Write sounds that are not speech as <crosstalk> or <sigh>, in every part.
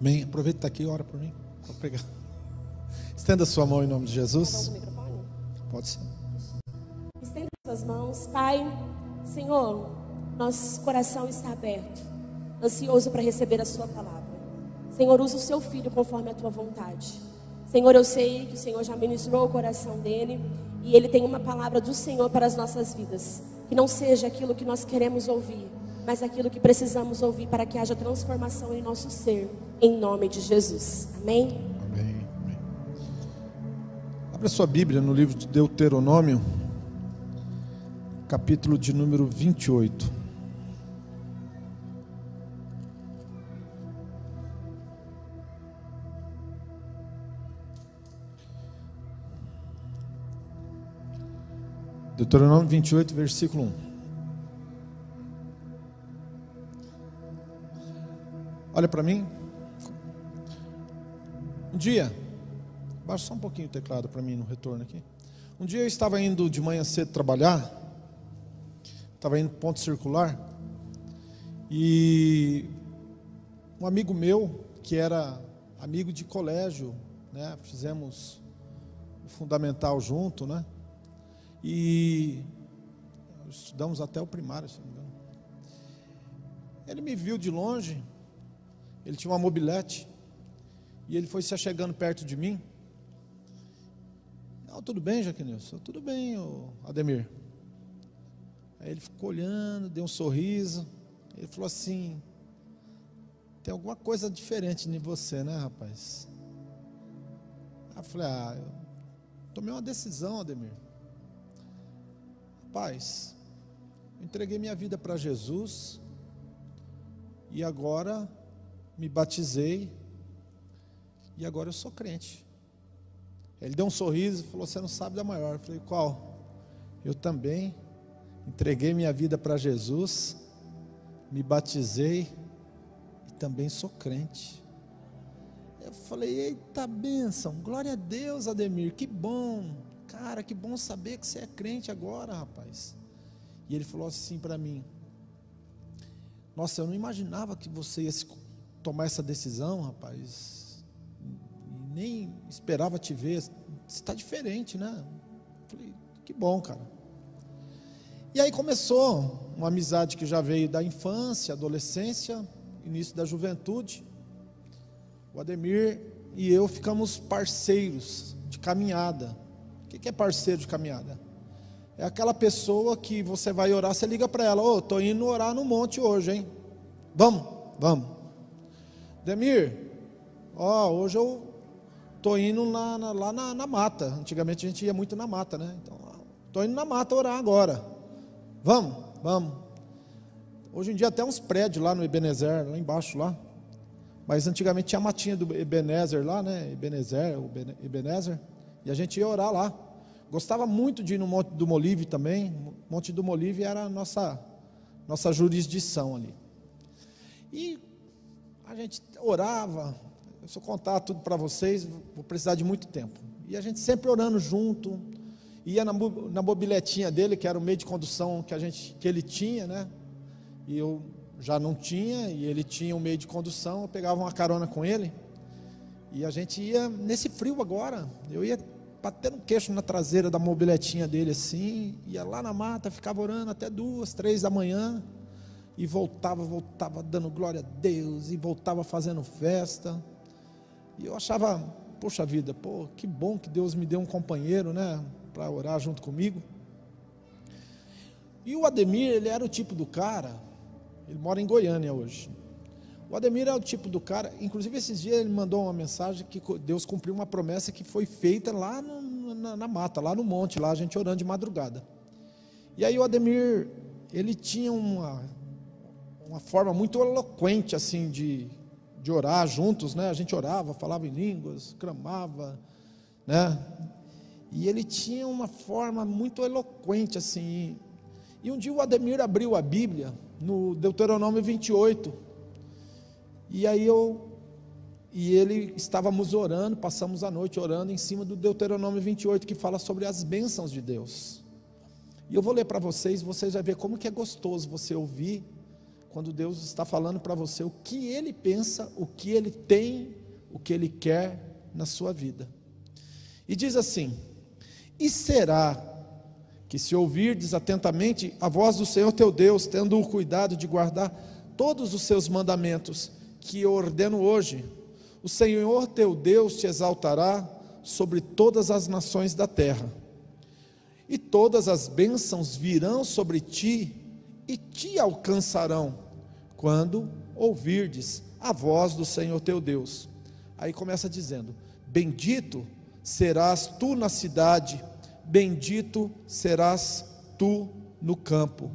Amém. Aproveita está aqui e ora por mim. Vou pegar. Estenda sua mão em nome de Jesus. Pode ser. Estenda suas mãos. Pai, Senhor, nosso coração está aberto, ansioso para receber a Sua palavra. Senhor, usa o seu filho conforme a tua vontade. Senhor, eu sei que o Senhor já ministrou o coração dele e ele tem uma palavra do Senhor para as nossas vidas. Que não seja aquilo que nós queremos ouvir, mas aquilo que precisamos ouvir para que haja transformação em nosso ser, em nome de Jesus. Amém? Amém. Amém. Abra sua Bíblia no livro de Deuteronômio, capítulo de número 28. Deuteronômio 28, versículo 1. Olha para mim. Um dia, baixa só um pouquinho o teclado para mim no retorno aqui. Um dia eu estava indo de manhã cedo trabalhar, estava indo ponto circular, e um amigo meu, que era amigo de colégio, né, fizemos o fundamental junto, né? E estudamos até o primário, se não me engano. Ele me viu de longe, ele tinha uma mobilete, e ele foi se chegando perto de mim. Não, tudo bem, Jaquinilson? Tudo bem, Ademir. Aí ele ficou olhando, deu um sorriso. Ele falou assim: Tem alguma coisa diferente em você, né, rapaz? Aí eu falei: Ah, eu tomei uma decisão, Ademir. Rapaz, eu entreguei minha vida para Jesus e agora me batizei e agora eu sou crente. Ele deu um sorriso e falou: Você não sabe da maior. Eu falei: Qual? Eu também entreguei minha vida para Jesus, me batizei e também sou crente. Eu falei: Eita bênção, glória a Deus, Ademir, que bom. Cara, que bom saber que você é crente agora, rapaz. E ele falou assim para mim: Nossa, eu não imaginava que você ia tomar essa decisão, rapaz. Nem esperava te ver. Você está diferente, né? Falei, que bom, cara. E aí começou uma amizade que já veio da infância, adolescência, início da juventude. O Ademir e eu ficamos parceiros de caminhada. O que é parceiro de caminhada? É aquela pessoa que você vai orar, você liga para ela, ô, oh, estou indo orar no monte hoje, hein? Vamos, vamos. Demir, ó, hoje eu estou indo na, na, lá na, na, mata. Antigamente a gente ia muito na mata, né? Então, estou indo na mata orar agora. Vamos, vamos. Hoje em dia até uns prédios lá no Ebenezer, lá embaixo lá. Mas antigamente tinha a matinha do Ebenezer lá, né? Ebenezer, Ebenezer. E a gente ia orar lá. Gostava muito de ir no Monte do Molive também. Monte do Molive era a nossa, nossa jurisdição ali. E a gente orava. Eu contar tudo para vocês, vou precisar de muito tempo. E a gente sempre orando junto. Ia na, na mobiletinha dele, que era o meio de condução que, a gente, que ele tinha, né? E eu já não tinha, e ele tinha um meio de condução. Eu pegava uma carona com ele. E a gente ia nesse frio agora. Eu ia batendo queixo na traseira da mobiletinha dele assim, ia lá na mata, ficava orando até duas, três da manhã, e voltava, voltava dando glória a Deus, e voltava fazendo festa. E eu achava, poxa vida, pô, que bom que Deus me deu um companheiro, né, para orar junto comigo. E o Ademir, ele era o tipo do cara, ele mora em Goiânia hoje. O Ademir é o tipo do cara, inclusive esses dias ele mandou uma mensagem que Deus cumpriu uma promessa que foi feita lá no, na, na, mata, lá no monte, lá a gente orando de madrugada. E aí o Ademir, ele tinha uma, uma forma muito eloquente assim de, de orar juntos, né? A gente orava, falava em línguas, clamava, né? E ele tinha uma forma muito eloquente assim. E um dia o Ademir abriu a Bíblia no Deuteronômio 28 e aí eu e ele estávamos orando, passamos a noite orando em cima do Deuteronômio 28 que fala sobre as bênçãos de Deus. E eu vou ler para vocês, vocês vão ver como que é gostoso você ouvir quando Deus está falando para você o que Ele pensa, o que Ele tem, o que Ele quer na sua vida. E diz assim: E será que se ouvirdes atentamente a voz do Senhor teu Deus, tendo o cuidado de guardar todos os seus mandamentos que eu ordeno hoje, o Senhor teu Deus te exaltará sobre todas as nações da terra, e todas as bênçãos virão sobre ti e te alcançarão, quando ouvirdes a voz do Senhor teu Deus. Aí começa dizendo: Bendito serás tu na cidade, bendito serás tu no campo.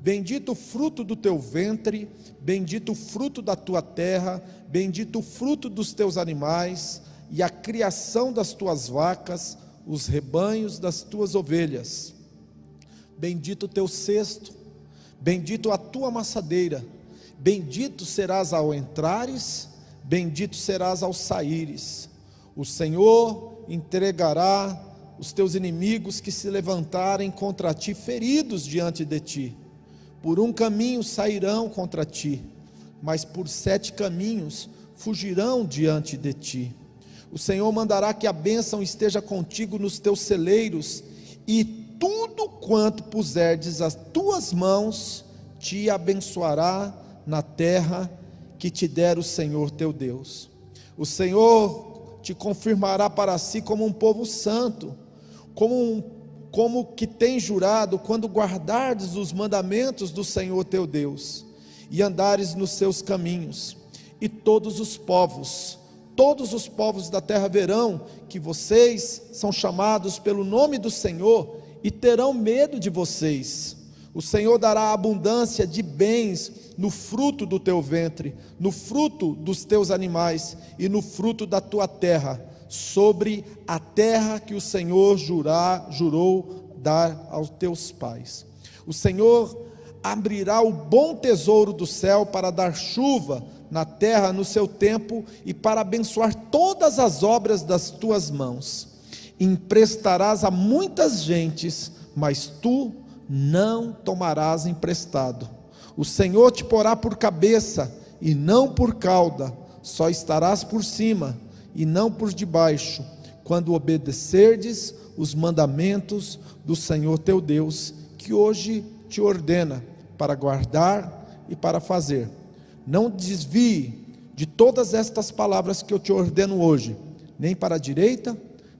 Bendito o fruto do teu ventre, bendito o fruto da tua terra, bendito o fruto dos teus animais, e a criação das tuas vacas, os rebanhos das tuas ovelhas. Bendito o teu cesto, bendito a tua amassadeira, bendito serás ao entrares, bendito serás ao saíres. O Senhor entregará os teus inimigos que se levantarem contra ti, feridos diante de ti por um caminho sairão contra ti, mas por sete caminhos fugirão diante de ti. O Senhor mandará que a bênção esteja contigo nos teus celeiros, e tudo quanto puserdes as tuas mãos te abençoará na terra que te der o Senhor teu Deus. O Senhor te confirmará para si como um povo santo, como um como que tem jurado, quando guardardes os mandamentos do Senhor teu Deus, e andares nos seus caminhos, e todos os povos, todos os povos da terra verão que vocês são chamados pelo nome do Senhor e terão medo de vocês. O Senhor dará abundância de bens no fruto do teu ventre, no fruto dos teus animais e no fruto da tua terra sobre a terra que o Senhor jurar, jurou dar aos teus pais. O Senhor abrirá o bom tesouro do céu para dar chuva na terra no seu tempo e para abençoar todas as obras das tuas mãos. Emprestarás a muitas gentes, mas tu não tomarás emprestado. O Senhor te porá por cabeça e não por cauda, só estarás por cima e não por debaixo, quando obedecerdes os mandamentos do Senhor teu Deus, que hoje te ordena para guardar e para fazer. Não desvie de todas estas palavras que eu te ordeno hoje, nem para a direita,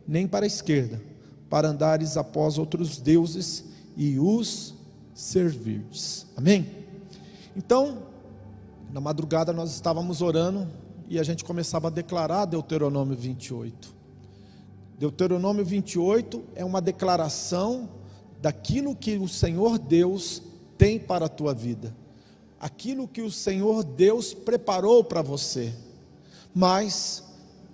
nem para a esquerda, para andares após outros deuses e os servirdes. Amém? Então, na madrugada nós estávamos orando e a gente começava a declarar Deuteronômio 28. Deuteronômio 28 é uma declaração daquilo que o Senhor Deus tem para a tua vida, aquilo que o Senhor Deus preparou para você, mas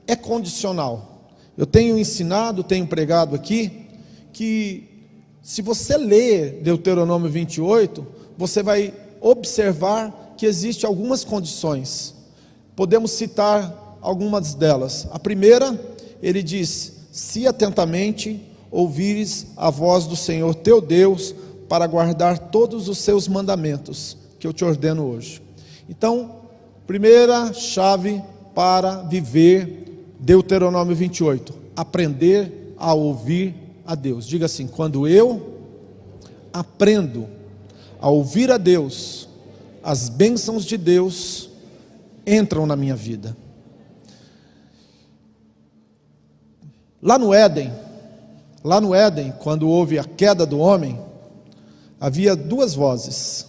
é condicional. Eu tenho ensinado, tenho pregado aqui, que se você ler Deuteronômio 28, você vai observar que existem algumas condições. Podemos citar algumas delas. A primeira, ele diz: Se atentamente ouvires a voz do Senhor teu Deus, para guardar todos os seus mandamentos, que eu te ordeno hoje. Então, primeira chave para viver Deuteronômio 28, aprender a ouvir a Deus. Diga assim: quando eu aprendo a ouvir a Deus, as bênçãos de Deus entram na minha vida. Lá no Éden, lá no Éden, quando houve a queda do homem, havia duas vozes: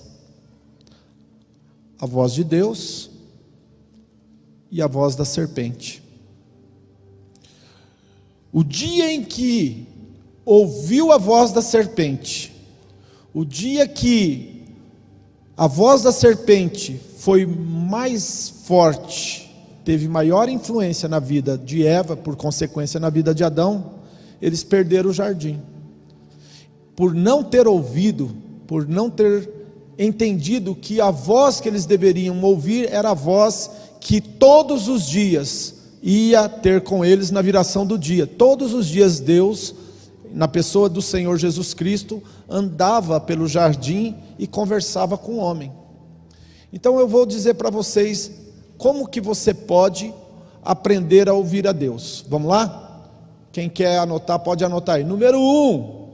a voz de Deus e a voz da serpente. O dia em que ouviu a voz da serpente, o dia que a voz da serpente foi mais forte, teve maior influência na vida de Eva, por consequência na vida de Adão, eles perderam o jardim. Por não ter ouvido, por não ter entendido que a voz que eles deveriam ouvir era a voz que todos os dias ia ter com eles na viração do dia. Todos os dias Deus, na pessoa do Senhor Jesus Cristo, andava pelo jardim e conversava com o homem. Então eu vou dizer para vocês como que você pode aprender a ouvir a Deus. Vamos lá? Quem quer anotar, pode anotar aí. Número um,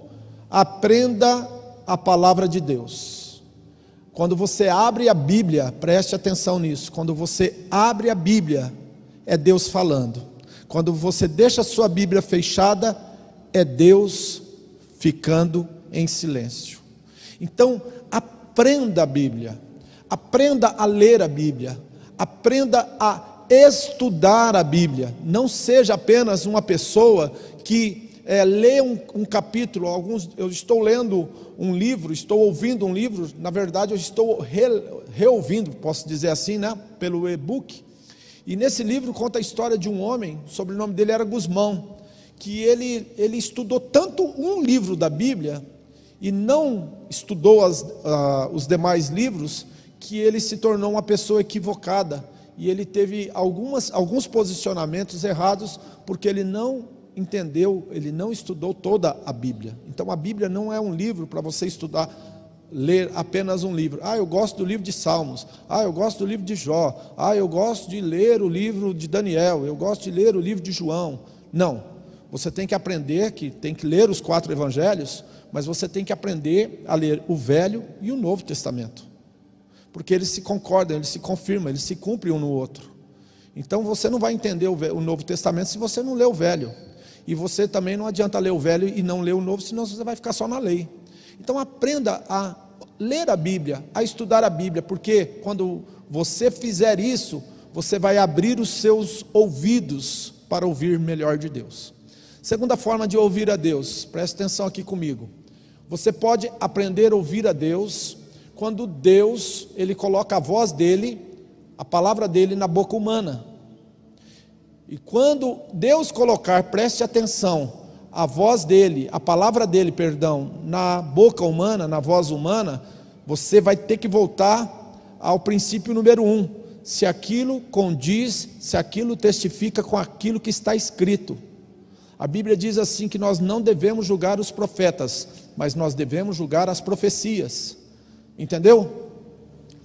aprenda a palavra de Deus. Quando você abre a Bíblia, preste atenção nisso. Quando você abre a Bíblia, é Deus falando. Quando você deixa a sua Bíblia fechada, é Deus ficando em silêncio. Então, aprenda a Bíblia, aprenda a ler a Bíblia, aprenda a estudar a Bíblia. Não seja apenas uma pessoa que é, lê um, um, capítulo. Alguns, eu estou lendo um livro, estou ouvindo um livro. Na verdade, eu estou re, reouvindo, posso dizer assim, né? Pelo e-book. E nesse livro conta a história de um homem, o sobrenome dele era Guzmão, que ele, ele estudou tanto um livro da Bíblia e não estudou as, uh, os demais livros, que ele se tornou uma pessoa equivocada e ele teve algumas, alguns posicionamentos errados, porque ele não entendeu, ele não estudou toda a Bíblia. Então a Bíblia não é um livro para você estudar, ler apenas um livro. Ah, eu gosto do livro de Salmos. Ah, eu gosto do livro de Jó. Ah, eu gosto de ler o livro de Daniel. Eu gosto de ler o livro de João. Não. Você tem que aprender que tem que ler os quatro evangelhos, mas você tem que aprender a ler o Velho e o Novo Testamento porque eles se concordam, eles se confirmam, eles se cumprem um no outro. Então você não vai entender o Novo Testamento se você não ler o Velho. E você também não adianta ler o Velho e não ler o Novo, senão você vai ficar só na lei. Então aprenda a ler a Bíblia, a estudar a Bíblia, porque quando você fizer isso, você vai abrir os seus ouvidos para ouvir melhor de Deus. Segunda forma de ouvir a Deus, preste atenção aqui comigo. Você pode aprender a ouvir a Deus quando Deus, ele coloca a voz dele, a palavra dele na boca humana. E quando Deus colocar, preste atenção, a voz dele, a palavra dele, perdão, na boca humana, na voz humana, você vai ter que voltar ao princípio número um. Se aquilo condiz, se aquilo testifica com aquilo que está escrito. A Bíblia diz assim que nós não devemos julgar os profetas, mas nós devemos julgar as profecias. Entendeu?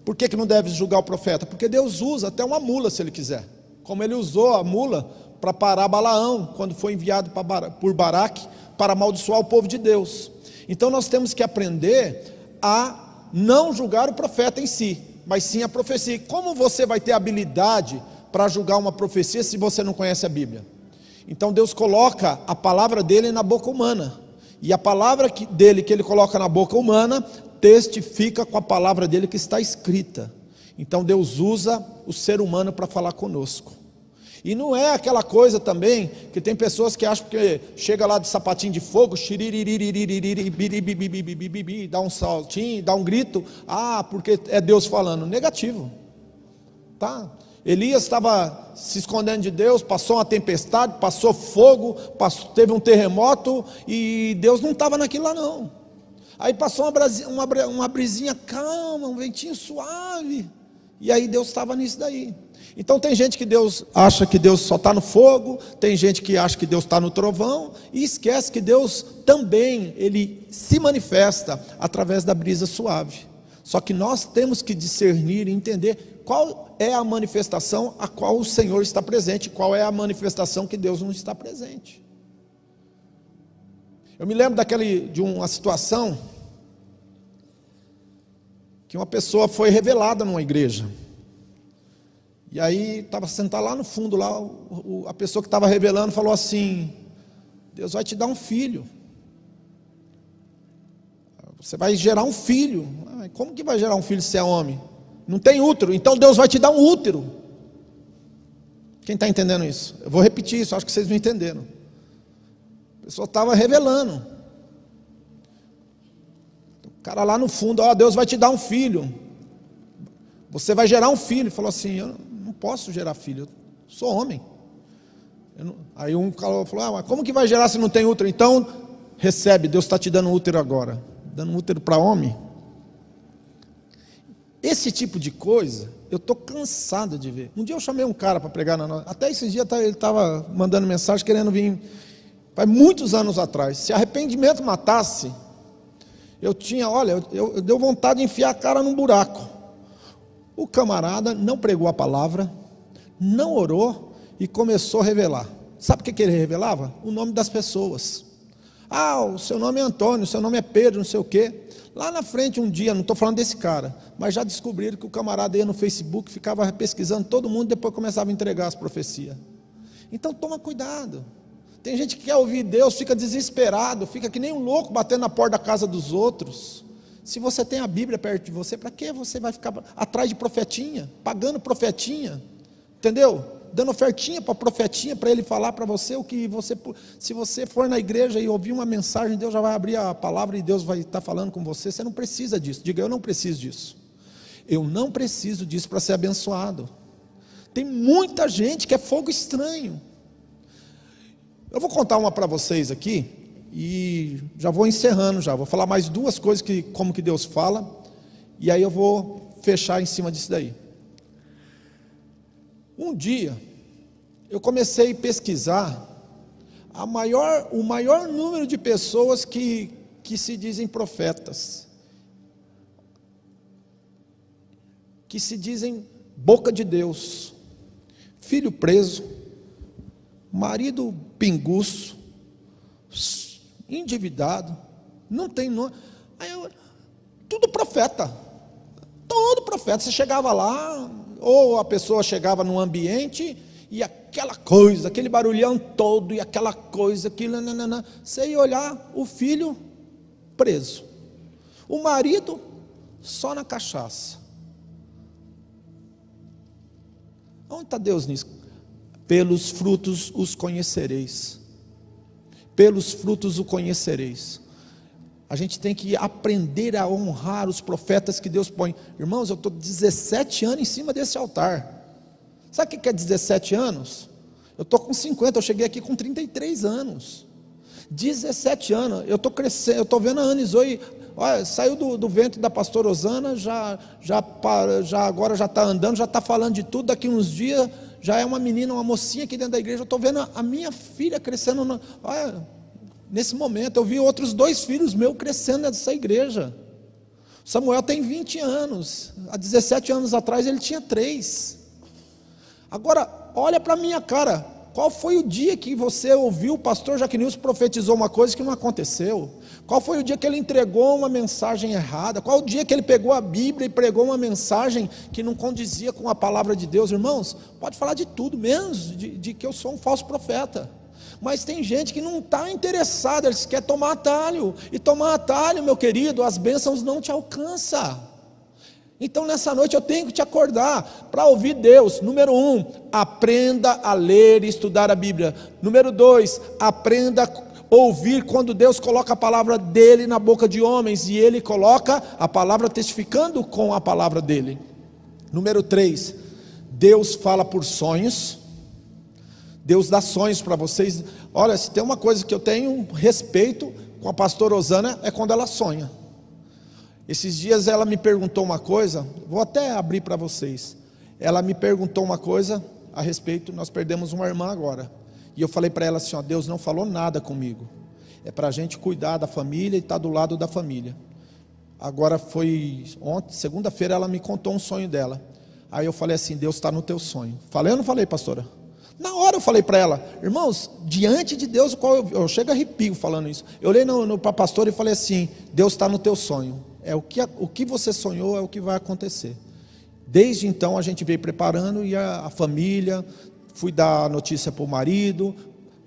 Por que, que não deve julgar o profeta? Porque Deus usa até uma mula se ele quiser. Como ele usou a mula para parar Balaão, quando foi enviado por Baraque para amaldiçoar o povo de Deus. Então nós temos que aprender a não julgar o profeta em si, mas sim a profecia. Como você vai ter habilidade para julgar uma profecia se você não conhece a Bíblia? Então Deus coloca a palavra dele na boca humana. E a palavra dele que ele coloca na boca humana testifica com a palavra dele que está escrita. Então Deus usa o ser humano para falar conosco. E não é aquela coisa também que tem pessoas que acham que chega lá de sapatinho de fogo, dá um saltinho, dá um grito, ah, porque é Deus falando. Negativo. Tá? Elias estava se escondendo de Deus, passou uma tempestade, passou fogo, passou, teve um terremoto e Deus não estava naquilo lá não. Aí passou uma, brasinha, uma, uma brisinha calma, um ventinho suave. E aí Deus estava nisso daí. Então tem gente que Deus acha que Deus só está no fogo, tem gente que acha que Deus está no trovão, e esquece que Deus também, Ele se manifesta através da brisa suave. Só que nós temos que discernir e entender qual é a manifestação a qual o Senhor está presente, qual é a manifestação que Deus não está presente. Eu me lembro daquele, de uma situação que uma pessoa foi revelada numa igreja. E aí estava sentado lá no fundo, lá, o, o, a pessoa que estava revelando falou assim: Deus vai te dar um filho. Você vai gerar um filho. Como que vai gerar um filho se é homem? Não tem útero, então Deus vai te dar um útero. Quem está entendendo isso? Eu vou repetir isso, acho que vocês não entenderam. A pessoa estava revelando. O cara lá no fundo, ó, Deus vai te dar um filho. Você vai gerar um filho. Ele falou assim: Eu não posso gerar filho, eu sou homem. Não... Aí um falou: ah, mas como que vai gerar se não tem útero? Então, recebe, Deus está te dando útero agora. Dando útero para homem. Esse tipo de coisa, eu estou cansado de ver. Um dia eu chamei um cara para pregar na nossa. Até esses dias tá, ele estava mandando mensagem querendo vir Faz muitos anos atrás. Se arrependimento matasse, eu tinha, olha, eu, eu, eu deu vontade de enfiar a cara num buraco. O camarada não pregou a palavra, não orou e começou a revelar. Sabe o que ele revelava? O nome das pessoas. Ah, o seu nome é Antônio, o seu nome é Pedro, não sei o quê. Lá na frente, um dia, não estou falando desse cara, mas já descobriram que o camarada ia no Facebook, ficava pesquisando todo mundo, depois começava a entregar as profecias. Então toma cuidado. Tem gente que quer ouvir Deus, fica desesperado, fica que nem um louco batendo na porta da casa dos outros. Se você tem a Bíblia perto de você, para que você vai ficar atrás de profetinha, pagando profetinha? Entendeu? Dando ofertinha para profetinha para ele falar para você o que você se você for na igreja e ouvir uma mensagem, Deus já vai abrir a palavra e Deus vai estar falando com você. Você não precisa disso. Diga, eu não preciso disso. Eu não preciso disso para ser abençoado. Tem muita gente que é fogo estranho. Eu vou contar uma para vocês aqui e já vou encerrando já. Vou falar mais duas coisas que como que Deus fala e aí eu vou fechar em cima disso daí. Um dia, eu comecei a pesquisar a maior, o maior número de pessoas que, que se dizem profetas, que se dizem boca de Deus, filho preso, marido pinguço, endividado, não tem nome. Tudo profeta. Todo profeta. Você chegava lá, ou a pessoa chegava num ambiente e aquela coisa, aquele barulhão todo e aquela coisa, aquilo, nanana, você ia olhar o filho preso, o marido só na cachaça. Onde está Deus nisso? Pelos frutos os conhecereis. Pelos frutos o conhecereis. A gente tem que aprender a honrar os profetas que Deus põe. Irmãos, eu estou 17 anos em cima desse altar. Sabe o que é 17 anos? Eu estou com 50, eu cheguei aqui com 33 anos. 17 anos, eu estou crescendo, eu estou vendo a Ana Zoe, olha, saiu do, do ventre da pastora Osana, já, já, já agora já está andando, já está falando de tudo, daqui uns dias já é uma menina, uma mocinha aqui dentro da igreja, eu estou vendo a, minha filha crescendo, olha, nesse momento. Eu vi outros dois filhos meus crescendo nessa igreja. Samuel tem 20 anos. Há 17 anos atrás ele tinha três. Agora, olha para a minha cara. Qual foi o dia que você ouviu o pastor Jaquinilson profetizou uma coisa que não aconteceu? Qual foi o dia que ele entregou uma mensagem errada? Qual o dia que ele pegou a Bíblia e pregou uma mensagem que não condizia com a palavra de Deus? Irmãos, pode falar de tudo, menos de, de que eu sou um falso profeta. Mas tem gente que não está interessada, eles querem tomar atalho. E tomar atalho, meu querido, as bênçãos não te alcançam. Então nessa noite eu tenho que te acordar para ouvir Deus. Número um, aprenda a ler e estudar a Bíblia. Número dois, aprenda a ouvir quando Deus coloca a palavra dele na boca de homens e ele coloca a palavra testificando com a palavra dele. Número três, Deus fala por sonhos. Deus dá sonhos para vocês. Olha, se tem uma coisa que eu tenho respeito com a pastora Osana é quando ela sonha. Esses dias ela me perguntou uma coisa, vou até abrir para vocês. Ela me perguntou uma coisa a respeito, nós perdemos uma irmã agora. E eu falei para ela assim: ó, Deus não falou nada comigo. É para a gente cuidar da família e estar tá do lado da família. Agora foi ontem, segunda-feira, ela me contou um sonho dela. Aí eu falei assim: Deus está no teu sonho. Falei ou não falei, pastora? Na hora eu falei para ela, irmãos, diante de Deus, qual eu, eu chego a arrepio falando isso. Eu olhei para pastor e falei assim: Deus está no teu sonho. É o que, o que você sonhou é o que vai acontecer. Desde então a gente veio preparando e a, a família, fui dar notícia para o marido,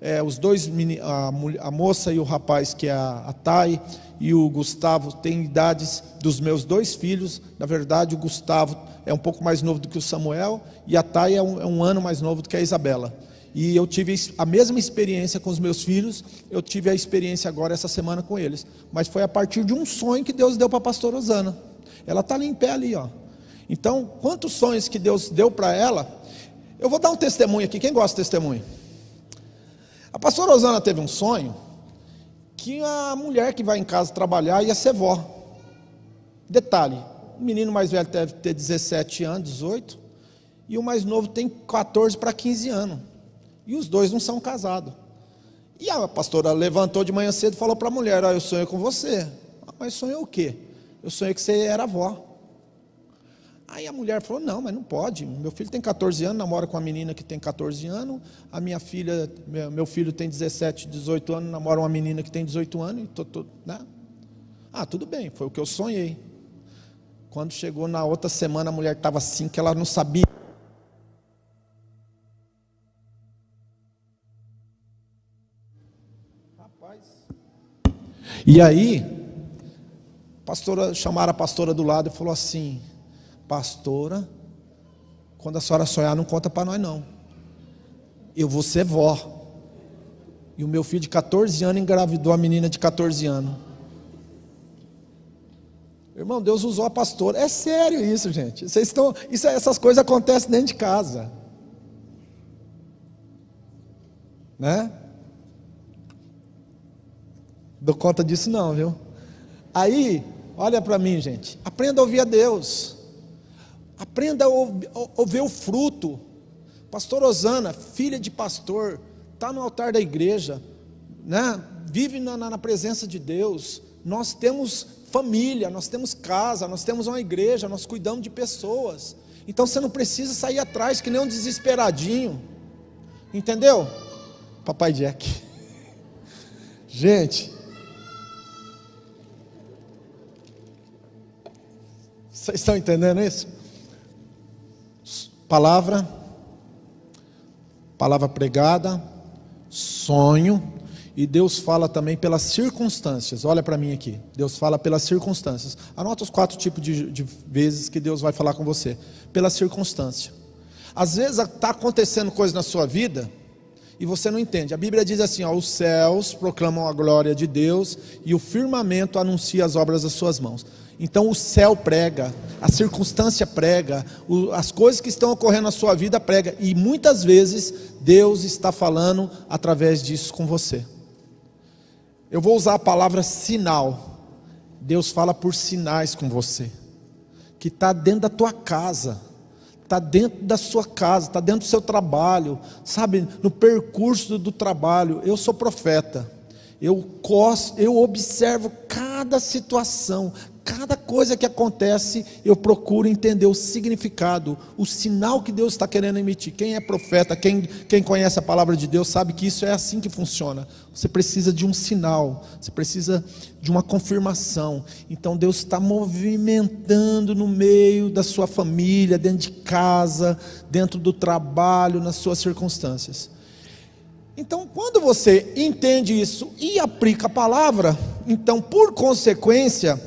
é, os dois, a, a, moça e o rapaz, que é a, a Thay e o Gustavo, têm idades dos meus dois filhos. Na verdade, o Gustavo é um pouco mais novo do que o Samuel, e a Thay é um, é um ano mais novo do que a Isabela. E eu tive a mesma experiência com os meus filhos, eu tive a experiência agora essa semana com eles. Mas foi a partir de um sonho que Deus deu para a pastora Osana. Ela está ali em pé ali, ó. Então, quantos sonhos que Deus deu para ela? Eu vou dar um testemunho aqui. Quem gosta de testemunho? A pastora Osana teve um sonho que a mulher que vai em casa trabalhar ia ser vó. Detalhe, o menino mais velho deve ter 17 anos, 18, e o mais novo tem 14 para 15 anos. E os dois não são casados. E a pastora levantou de manhã cedo e falou para a mulher: ah, Eu sonhei com você. Ah, mas sonhou o quê? Eu sonhei que você era avó. Aí a mulher falou: Não, mas não pode. Meu filho tem 14 anos, namora com uma menina que tem 14 anos. A minha filha, meu filho tem 17, 18 anos, namora uma menina que tem 18 anos. E tô, tô, né? Ah, tudo bem, foi o que eu sonhei. Quando chegou na outra semana, a mulher estava assim, que ela não sabia. Rapaz. E aí, pastora, chamaram a pastora do lado e falou assim: Pastora, quando a senhora sonhar, não conta para nós não. Eu vou ser vó. E o meu filho de 14 anos engravidou a menina de 14 anos. Irmão, Deus usou a pastora. É sério isso, gente. Vocês estão, isso, essas coisas acontecem dentro de casa. Né? Dou conta disso não, viu? Aí, olha para mim, gente. Aprenda a ouvir a Deus. Aprenda a ouvir o fruto. Pastor Osana, filha de pastor, está no altar da igreja, né? vive na, na presença de Deus. Nós temos família, nós temos casa, nós temos uma igreja, nós cuidamos de pessoas. Então você não precisa sair atrás que nem um desesperadinho. Entendeu? Papai Jack. <laughs> Gente, vocês estão entendendo isso? Palavra, palavra pregada, sonho, e Deus fala também pelas circunstâncias. Olha para mim aqui. Deus fala pelas circunstâncias. Anota os quatro tipos de, de vezes que Deus vai falar com você. Pela circunstância. Às vezes está acontecendo coisa na sua vida e você não entende. A Bíblia diz assim: ó, os céus proclamam a glória de Deus e o firmamento anuncia as obras das suas mãos. Então o céu prega, a circunstância prega, as coisas que estão ocorrendo na sua vida prega, e muitas vezes Deus está falando através disso com você. Eu vou usar a palavra sinal. Deus fala por sinais com você, que está dentro da tua casa, está dentro da sua casa, está dentro do seu trabalho, sabe, no percurso do, trabalho. Eu sou profeta. Eu, eu observo cada situação, cada coisa que acontece, eu procuro entender o significado, o sinal que Deus está querendo emitir. Quem é profeta, quem, quem conhece a palavra de Deus, sabe que isso é assim que funciona. Você precisa de um sinal, você precisa de uma confirmação. Então Deus está movimentando no meio da sua família, dentro de casa, dentro do trabalho, nas suas circunstâncias. Então, quando você entende isso e aplica a palavra, então, por consequência,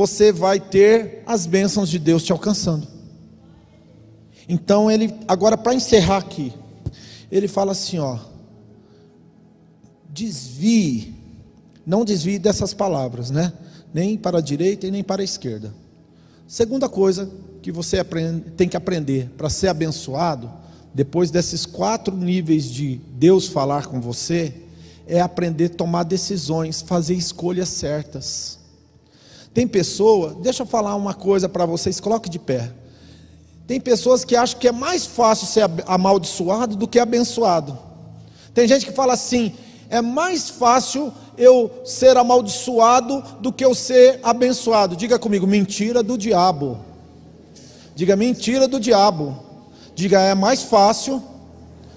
você vai ter as bênçãos de Deus te alcançando. Então ele, agora para encerrar aqui, ele fala assim, ó, desvie, não desvie dessas palavras, né? Nem para a direita e nem para a esquerda. Segunda coisa que você aprende, tem que aprender para ser abençoado, depois desses quatro níveis de Deus falar com você, é aprender a tomar decisões, fazer escolhas certas. Tem pessoa, deixa eu falar uma coisa para vocês, coloque de pé. Tem pessoas que acham que é mais fácil ser amaldiçoado do que abençoado. Tem gente que fala assim: é mais fácil eu ser amaldiçoado do que eu ser abençoado. Diga comigo, mentira do diabo. Diga mentira do diabo. Diga é mais fácil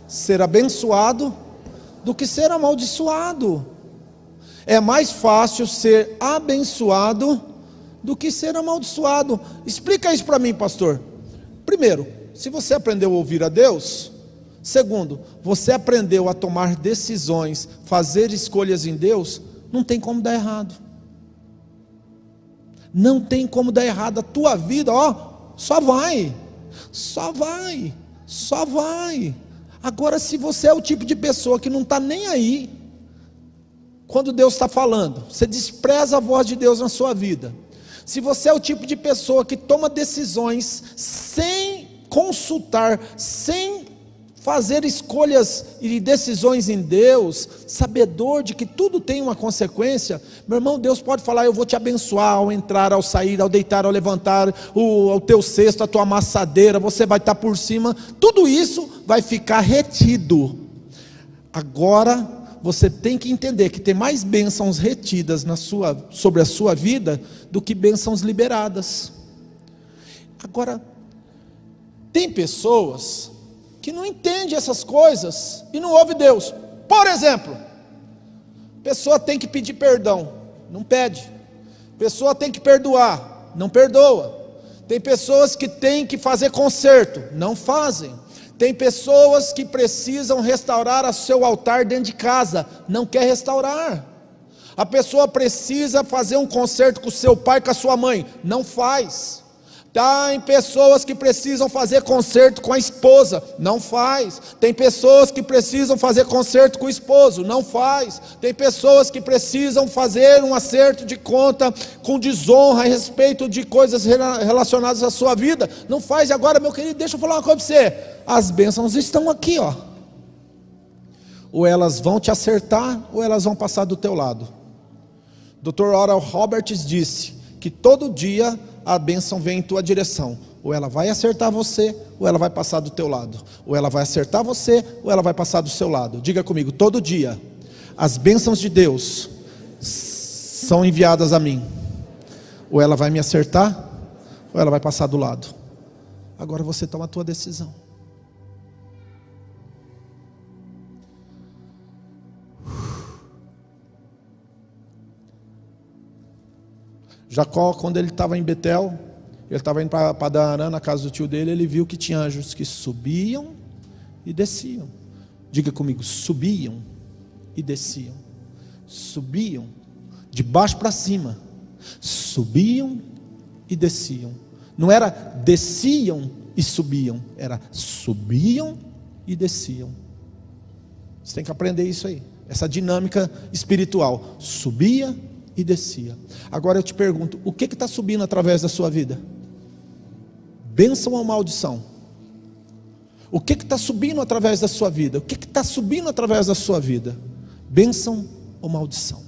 ser abençoado do que ser amaldiçoado. É mais fácil ser abençoado do que ser amaldiçoado. Explica isso para mim, pastor. Primeiro, se você aprendeu a ouvir a Deus, segundo, você aprendeu a tomar decisões, fazer escolhas em Deus, não tem como dar errado. Não tem como dar errado. A tua vida, ó, só vai. Só vai. Só vai. Agora, se você é o tipo de pessoa que não está nem aí, quando Deus está falando, você despreza a voz de Deus na sua vida. Se você é o tipo de pessoa que toma decisões sem consultar, sem fazer escolhas e decisões em Deus, sabedor de que tudo tem uma consequência, meu irmão, Deus pode falar: Eu vou te abençoar ao entrar, ao sair, ao deitar, ao levantar, o, o teu cesto, a tua amassadeira, você vai estar por cima, tudo isso vai ficar retido. Agora, você tem que entender que tem mais bênçãos retidas na sua, sobre a sua vida do que bênçãos liberadas. Agora, Tem pessoas que não entendem essas coisas e não ouvem Deus. Por exemplo, pessoa tem que pedir perdão, não pede. Pessoa tem que perdoar, não perdoa. Tem pessoas que têm que fazer conserto, não fazem. Tem pessoas que precisam restaurar o seu altar dentro de casa, não quer restaurar. A pessoa precisa fazer um concerto com o seu pai, com a sua mãe, não faz. Tem pessoas que precisam fazer concerto com a esposa, não faz. Tem pessoas que precisam fazer concerto com o esposo, não faz. Tem pessoas que precisam fazer um acerto de conta com desonra a respeito de coisas relacionadas à sua vida, não faz. E agora, meu querido, deixa eu falar uma coisa para você. As bênçãos estão aqui, ó. Ou elas vão te acertar, ou elas vão passar do teu lado. Dr. Oral Roberts disse que todo dia a bênção vem em tua direção. Ou ela vai acertar você, ou ela vai passar do teu lado. Ou ela vai acertar você, ou ela vai passar do seu lado. Diga comigo, todo dia, as bênçãos de Deus são enviadas a mim. Ou ela vai me acertar, ou ela vai passar do lado. Agora você toma a tua decisão. Jacó, quando ele estava em Betel, ele estava indo para Padarã, na casa do tio dele, ele viu que tinha anjos que subiam e desciam. Diga comigo, subiam e desciam. Subiam de baixo para cima. Subiam e desciam. Não era desciam e subiam, era subiam e desciam. Você tem que aprender isso aí, essa dinâmica espiritual. Subia e descia. Agora eu te pergunto: o que está subindo através da sua vida? Bênção ou maldição? O que está subindo através da sua vida? O que está subindo através da sua vida? Bênção ou maldição?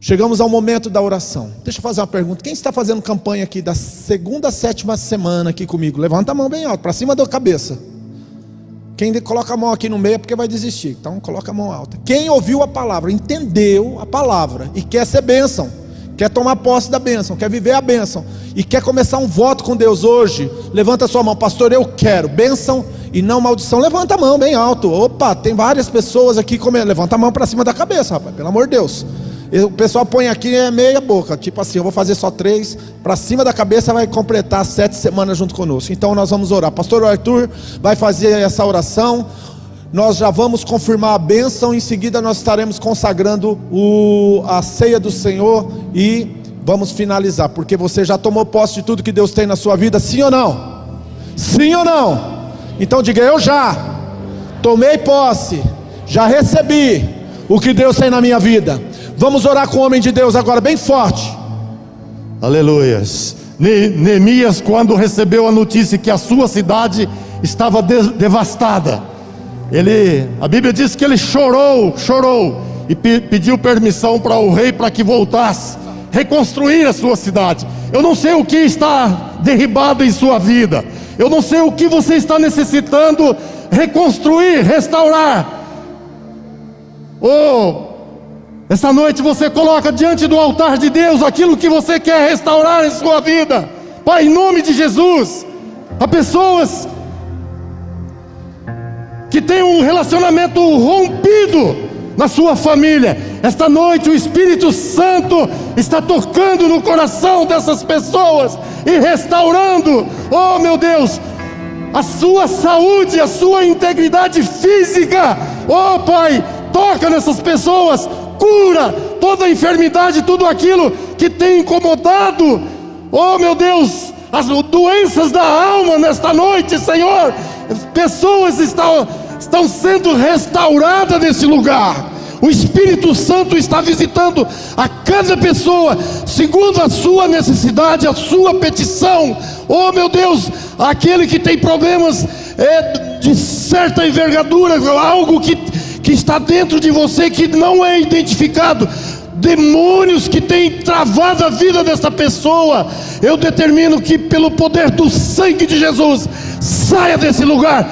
Chegamos ao momento da oração. Deixa eu fazer uma pergunta. Quem está fazendo campanha aqui da segunda a sétima semana aqui comigo? Levanta a mão bem alto, para cima da cabeça. Quem coloca a mão aqui no meio é porque vai desistir. Então coloca a mão alta. Quem ouviu a palavra, entendeu a palavra e quer ser bênção, quer tomar posse da bênção, quer viver a bênção e quer começar um voto com Deus hoje, levanta a sua mão, pastor. Eu quero bênção e não maldição. Levanta a mão bem alto. Opa, tem várias pessoas aqui comendo. Levanta a mão para cima da cabeça, rapaz, pelo amor de Deus. O pessoal põe aqui é meia boca, tipo assim, eu vou fazer só três, para cima da cabeça vai completar sete semanas junto conosco. Então nós vamos orar. Pastor Arthur vai fazer essa oração. Nós já vamos confirmar a bênção, em seguida nós estaremos consagrando o, a ceia do Senhor e vamos finalizar, porque você já tomou posse de tudo que Deus tem na sua vida, sim ou não? Sim ou não? Então diga, eu já tomei posse, já recebi o que Deus tem na minha vida. Vamos orar com o homem de Deus agora, bem forte. Aleluias. Neemias, quando recebeu a notícia que a sua cidade estava de devastada, ele, a Bíblia diz que ele chorou, chorou e pe pediu permissão para o rei para que voltasse reconstruir a sua cidade. Eu não sei o que está derribado em sua vida. Eu não sei o que você está necessitando reconstruir, restaurar. Oh, essa noite você coloca diante do altar de Deus aquilo que você quer restaurar em sua vida. Pai, em nome de Jesus, há pessoas que têm um relacionamento rompido na sua família. Esta noite o Espírito Santo está tocando no coração dessas pessoas e restaurando, oh meu Deus, a sua saúde, a sua integridade física. Oh Pai, toca nessas pessoas, cura toda enfermidade, tudo aquilo que tem incomodado, oh meu Deus, as doenças da alma nesta noite, Senhor, pessoas estão, estão sendo restauradas nesse lugar. O Espírito Santo está visitando a cada pessoa, segundo a sua necessidade, a sua petição. Oh meu Deus, aquele que tem problemas é, de certa envergadura, algo que que está dentro de você que não é identificado, demônios que têm travado a vida dessa pessoa, eu determino que, pelo poder do sangue de Jesus, saia desse lugar,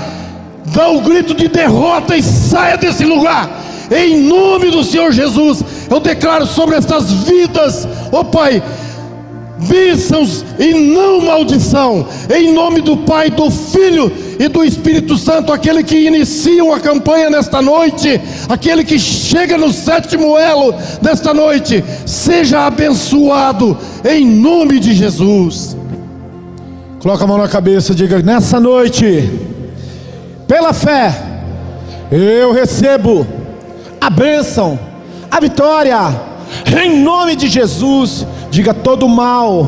dá o um grito de derrota e saia desse lugar, em nome do Senhor Jesus. Eu declaro sobre estas vidas, ó oh Pai, bênçãos e não maldição. Em nome do Pai, do Filho e do Espírito Santo, aquele que inicia a campanha nesta noite, aquele que chega no sétimo elo nesta noite, seja abençoado em nome de Jesus. Coloca a mão na cabeça, diga: nessa noite, pela fé, eu recebo a bênção, a vitória, em nome de Jesus. Diga todo mal,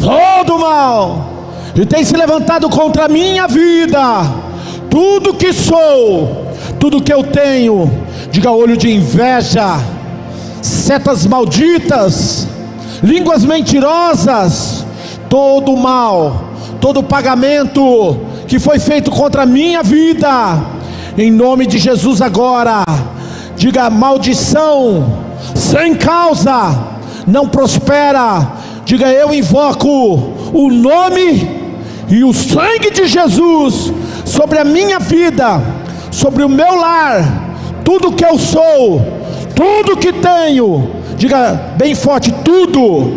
todo mal, e tem se levantado contra a minha vida, tudo que sou, tudo que eu tenho, diga olho de inveja, setas malditas, línguas mentirosas, todo mal, todo pagamento que foi feito contra a minha vida, em nome de Jesus agora, diga maldição, sem causa, não prospera. Diga eu invoco o nome e o sangue de Jesus sobre a minha vida, sobre o meu lar, tudo que eu sou, tudo que tenho. Diga bem forte: tudo,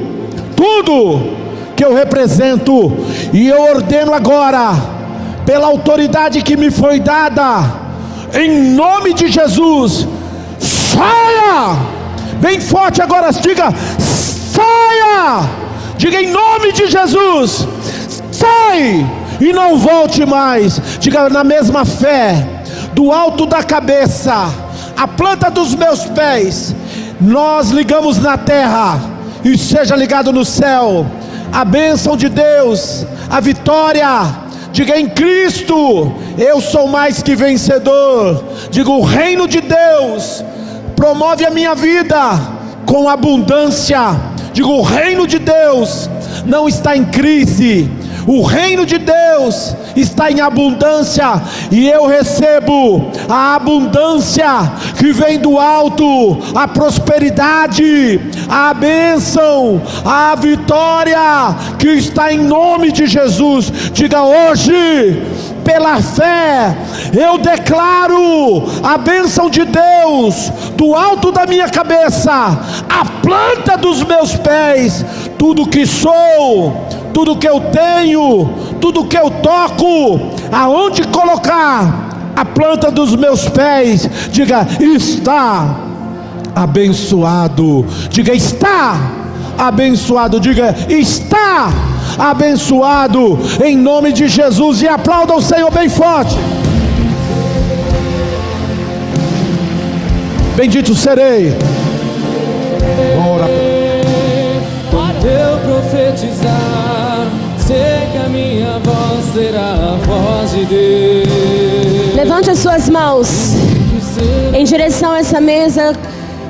tudo que eu represento, e eu ordeno agora, pela autoridade que me foi dada, em nome de Jesus, saia! Bem forte agora, diga: saia! Diga em nome de Jesus: sai! E não volte mais. Diga na mesma fé, do alto da cabeça, a planta dos meus pés, nós ligamos na terra e seja ligado no céu. A bênção de Deus, a vitória. Diga em Cristo, eu sou mais que vencedor. Diga o reino de Deus promove a minha vida com abundância. Digo, o reino de Deus não está em crise, o reino de Deus está em abundância, e eu recebo a abundância que vem do alto, a prosperidade, a bênção, a vitória que está em nome de Jesus. Diga hoje, pela fé, eu declaro a bênção de Deus do alto da minha cabeça, a planta dos meus pés, tudo que sou, tudo que eu tenho, tudo que eu toco, aonde colocar a planta dos meus pés, diga está abençoado, diga está abençoado, diga está abençoado em nome de Jesus e aplauda o Senhor bem forte. Bendito serei. Quando eu profetizar, sei que a minha voz será a voz de Deus. Levante as suas mãos em direção a essa mesa.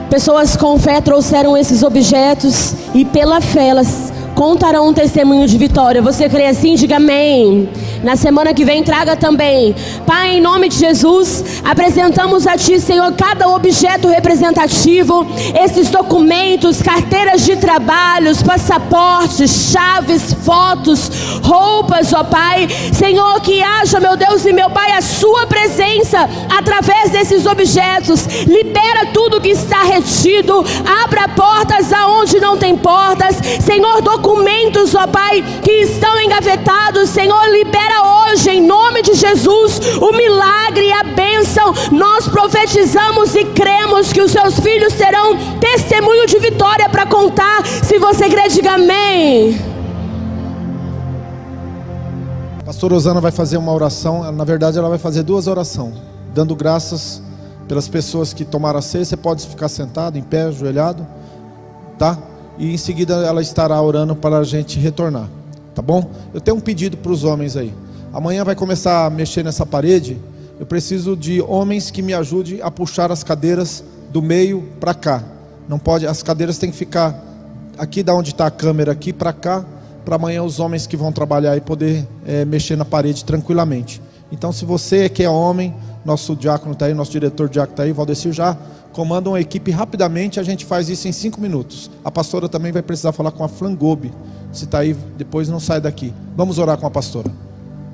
Pessoas com fé trouxeram esses objetos e pela fé elas contarão um testemunho de vitória. Você crê assim? Diga amém. Na semana que vem, traga também. Pai, em nome de Jesus, apresentamos a Ti, Senhor, cada objeto representativo, esses documentos, carteiras de trabalhos, passaportes, chaves, fotos, roupas, ó Pai. Senhor, que haja, meu Deus e meu Pai, a Sua presença através desses objetos. Libera tudo que está retido, abra portas aonde não tem portas. Senhor, documentos, ó Pai, que estão engavetados, Senhor, libera hoje, em nome de Jesus, o milagre e a bênção. Nós profetizamos e cremos que os seus filhos terão testemunho de vitória para contar. Se você crê, diga amém. Pastor Osana vai fazer uma oração, na verdade ela vai fazer duas orações, dando graças pelas pessoas que tomaram a ceia. Você pode ficar sentado, em pé, ajoelhado, tá? E em seguida ela estará orando para a gente retornar, tá bom? Eu tenho um pedido para os homens aí. Amanhã vai começar a mexer nessa parede. Eu preciso de homens que me ajudem a puxar as cadeiras do meio para cá. Não pode, as cadeiras têm que ficar aqui da onde está a câmera aqui para cá para amanhã os homens que vão trabalhar e poder é, mexer na parede tranquilamente. Então, se você que é homem, nosso diácono está aí, nosso diretor diácono está aí, Valdecir já comanda uma equipe rapidamente, a gente faz isso em cinco minutos. A pastora também vai precisar falar com a Flangobe. Se está aí, depois não sai daqui. Vamos orar com a pastora.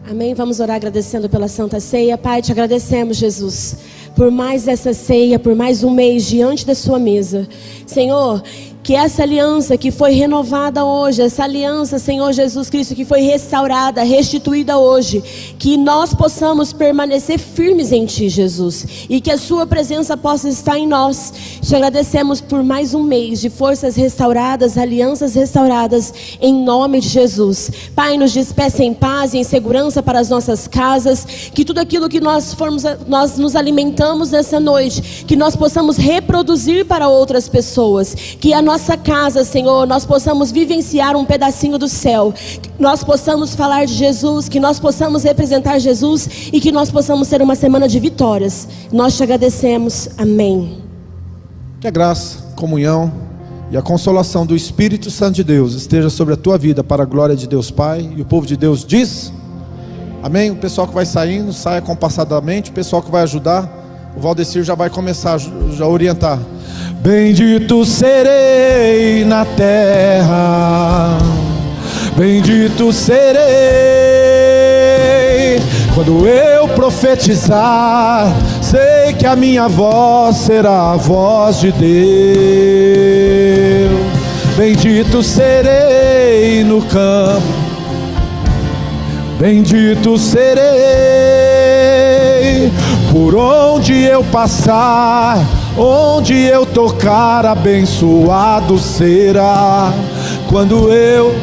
Amém. Vamos orar agradecendo pela Santa Ceia. Pai, te agradecemos, Jesus, por mais essa ceia, por mais um mês diante da Sua mesa. Senhor, que essa aliança que foi renovada hoje, essa aliança, Senhor Jesus Cristo, que foi restaurada, restituída hoje, que nós possamos permanecer firmes em Ti, Jesus, e que a Sua presença possa estar em nós. Te agradecemos por mais um mês de forças restauradas, alianças restauradas, em nome de Jesus. Pai, nos despeça em paz e em segurança para as nossas casas, que tudo aquilo que nós formos, nós nos alimentamos nessa noite, que nós possamos reproduzir para outras pessoas, que a nossa nossa casa, Senhor, nós possamos vivenciar um pedacinho do céu, que nós possamos falar de Jesus, que nós possamos representar Jesus e que nós possamos ter uma semana de vitórias. Nós te agradecemos. Amém. Que a graça, comunhão e a consolação do Espírito Santo de Deus esteja sobre a tua vida para a glória de Deus Pai e o povo de Deus diz. Amém. O pessoal que vai saindo, saia compassadamente. O pessoal que vai ajudar, o Valdecir já vai começar a orientar. Bendito serei na terra, bendito serei quando eu profetizar. Sei que a minha voz será a voz de Deus. Bendito serei no campo, bendito serei por onde eu passar Onde eu tocar, abençoado será. Quando eu